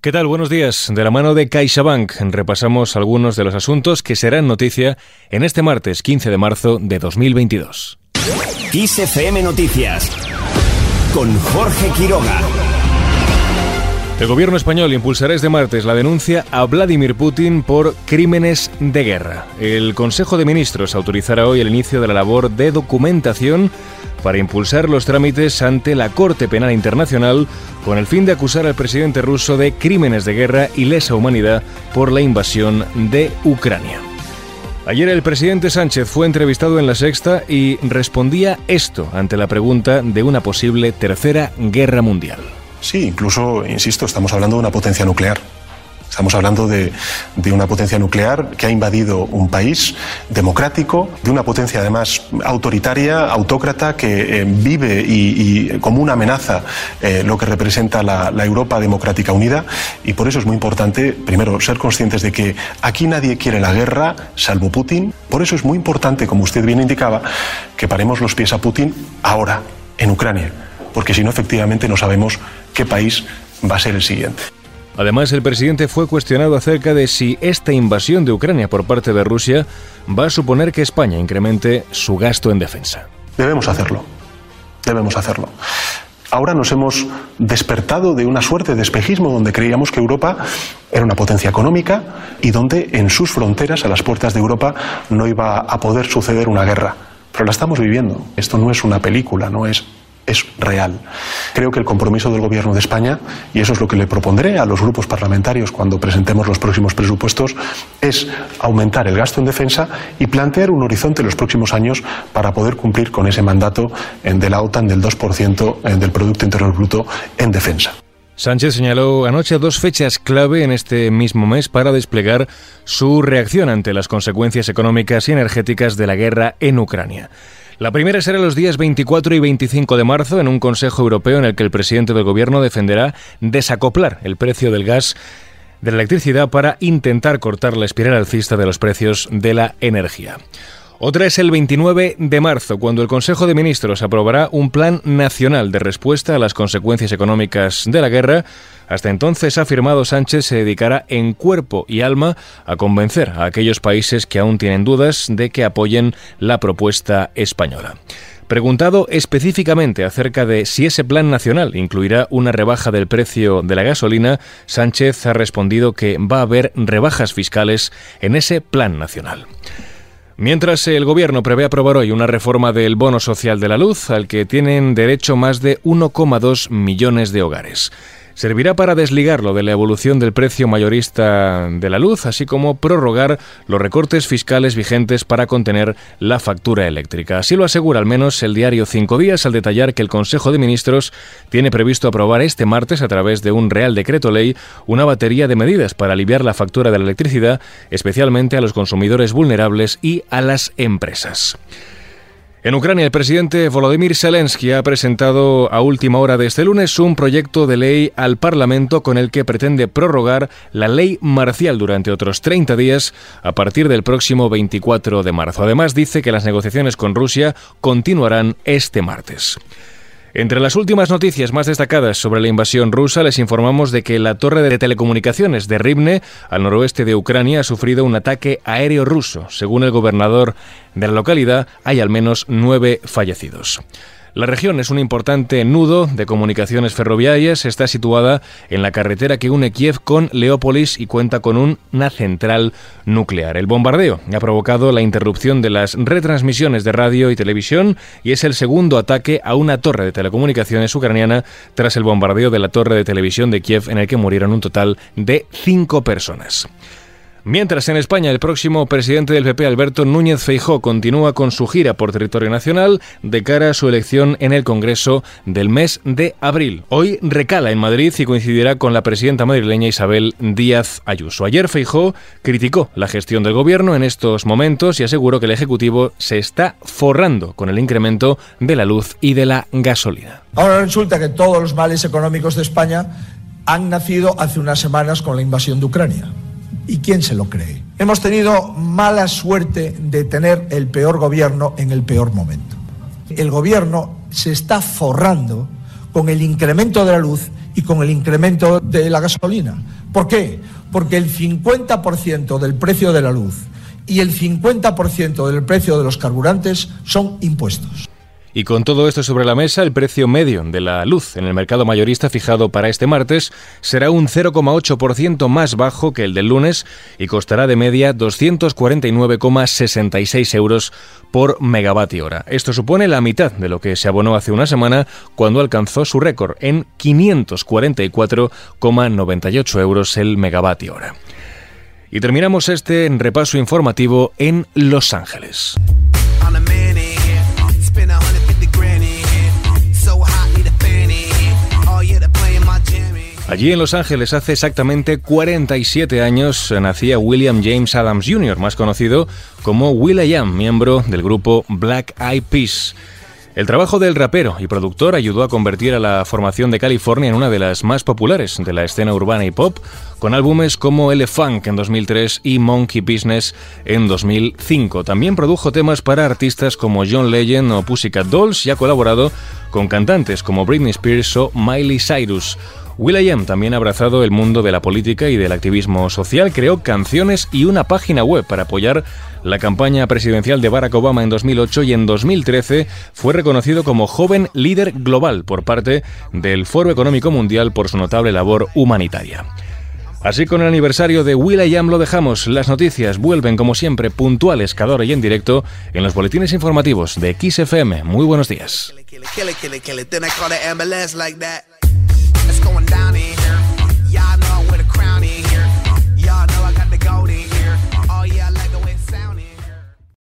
¿Qué tal? Buenos días. De la mano de CaixaBank repasamos algunos de los asuntos que serán noticia en este martes 15 de marzo de 2022. XFM Noticias con Jorge Quiroga. El gobierno español impulsará este martes la denuncia a Vladimir Putin por crímenes de guerra. El Consejo de Ministros autorizará hoy el inicio de la labor de documentación para impulsar los trámites ante la Corte Penal Internacional con el fin de acusar al presidente ruso de crímenes de guerra y lesa humanidad por la invasión de Ucrania. Ayer el presidente Sánchez fue entrevistado en La Sexta y respondía esto ante la pregunta de una posible tercera guerra mundial. Sí, incluso, insisto, estamos hablando de una potencia nuclear. Estamos hablando de, una potencia nuclear que ha invadido un país democrático, de una potencia además autoritaria, autócrata, que eh, vive y, como una amenaza eh, lo que representa la, la, Europa democrática unida. Y por eso es muy importante, primero, ser conscientes de que aquí nadie quiere la guerra, salvo Putin. Por eso es muy importante, como usted bien indicaba, que paremos los pies a Putin ahora, en Ucrania. Porque si no, efectivamente, no sabemos qué país va a ser el siguiente. Además, el presidente fue cuestionado acerca de si esta invasión de Ucrania por parte de Rusia va a suponer que España incremente su gasto en defensa. Debemos hacerlo. Debemos hacerlo. Ahora nos hemos despertado de una suerte de espejismo donde creíamos que Europa era una potencia económica y donde en sus fronteras, a las puertas de Europa, no iba a poder suceder una guerra. Pero la estamos viviendo. Esto no es una película, no es es real. Creo que el compromiso del Gobierno de España, y eso es lo que le propondré a los grupos parlamentarios cuando presentemos los próximos presupuestos, es aumentar el gasto en defensa y plantear un horizonte en los próximos años para poder cumplir con ese mandato de la OTAN del 2% del Producto Interior Bruto en defensa. Sánchez señaló anoche dos fechas clave en este mismo mes para desplegar su reacción ante las consecuencias económicas y energéticas de la guerra en Ucrania. La primera será los días 24 y 25 de marzo en un Consejo Europeo en el que el presidente del Gobierno defenderá desacoplar el precio del gas de la electricidad para intentar cortar la espiral alcista de los precios de la energía. Otra es el 29 de marzo, cuando el Consejo de Ministros aprobará un plan nacional de respuesta a las consecuencias económicas de la guerra. Hasta entonces, ha afirmado Sánchez, se dedicará en cuerpo y alma a convencer a aquellos países que aún tienen dudas de que apoyen la propuesta española. Preguntado específicamente acerca de si ese plan nacional incluirá una rebaja del precio de la gasolina, Sánchez ha respondido que va a haber rebajas fiscales en ese plan nacional. Mientras el Gobierno prevé aprobar hoy una reforma del bono social de la luz, al que tienen derecho más de 1,2 millones de hogares servirá para desligarlo de la evolución del precio mayorista de la luz, así como prorrogar los recortes fiscales vigentes para contener la factura eléctrica. Así lo asegura al menos el diario Cinco Días al detallar que el Consejo de Ministros tiene previsto aprobar este martes a través de un Real Decreto Ley una batería de medidas para aliviar la factura de la electricidad, especialmente a los consumidores vulnerables y a las empresas. En Ucrania, el presidente Volodymyr Zelensky ha presentado a última hora de este lunes un proyecto de ley al Parlamento con el que pretende prorrogar la ley marcial durante otros 30 días a partir del próximo 24 de marzo. Además, dice que las negociaciones con Rusia continuarán este martes. Entre las últimas noticias más destacadas sobre la invasión rusa, les informamos de que la torre de telecomunicaciones de Rivne, al noroeste de Ucrania, ha sufrido un ataque aéreo ruso. Según el gobernador de la localidad, hay al menos nueve fallecidos. La región es un importante nudo de comunicaciones ferroviarias. Está situada en la carretera que une Kiev con Leópolis y cuenta con una central nuclear. El bombardeo ha provocado la interrupción de las retransmisiones de radio y televisión y es el segundo ataque a una torre de telecomunicaciones ucraniana tras el bombardeo de la torre de televisión de Kiev en el que murieron un total de cinco personas. Mientras en España el próximo presidente del PP, Alberto Núñez Feijó, continúa con su gira por territorio nacional de cara a su elección en el Congreso del mes de abril. Hoy recala en Madrid y coincidirá con la presidenta madrileña Isabel Díaz Ayuso. Ayer Feijó criticó la gestión del gobierno en estos momentos y aseguró que el Ejecutivo se está forrando con el incremento de la luz y de la gasolina. Ahora resulta que todos los males económicos de España han nacido hace unas semanas con la invasión de Ucrania. ¿Y quién se lo cree? Hemos tenido mala suerte de tener el peor gobierno en el peor momento. El gobierno se está forrando con el incremento de la luz y con el incremento de la gasolina. ¿Por qué? Porque el 50% del precio de la luz y el 50% del precio de los carburantes son impuestos. Y con todo esto sobre la mesa, el precio medio de la luz en el mercado mayorista fijado para este martes será un 0,8% más bajo que el del lunes y costará de media 249,66 euros por megavatio hora. Esto supone la mitad de lo que se abonó hace una semana cuando alcanzó su récord en 544,98 euros el megavatio hora. Y terminamos este repaso informativo en Los Ángeles. Allí en Los Ángeles hace exactamente 47 años nacía William James Adams Jr., más conocido como Will.i.am, miembro del grupo Black Eyed Peas. El trabajo del rapero y productor ayudó a convertir a la formación de California en una de las más populares de la escena urbana y pop, con álbumes como Funk en 2003 y Monkey Business en 2005. También produjo temas para artistas como John Legend o Pussycat Dolls y ha colaborado con cantantes como Britney Spears o Miley Cyrus. Will.i.am también ha abrazado el mundo de la política y del activismo social, creó canciones y una página web para apoyar la campaña presidencial de Barack Obama en 2008 y en 2013 fue reconocido como joven líder global por parte del Foro Económico Mundial por su notable labor humanitaria. Así con el aniversario de Will.i.am lo dejamos. Las noticias vuelven como siempre puntuales cada hora y en directo en los boletines informativos de XFM. Muy buenos días.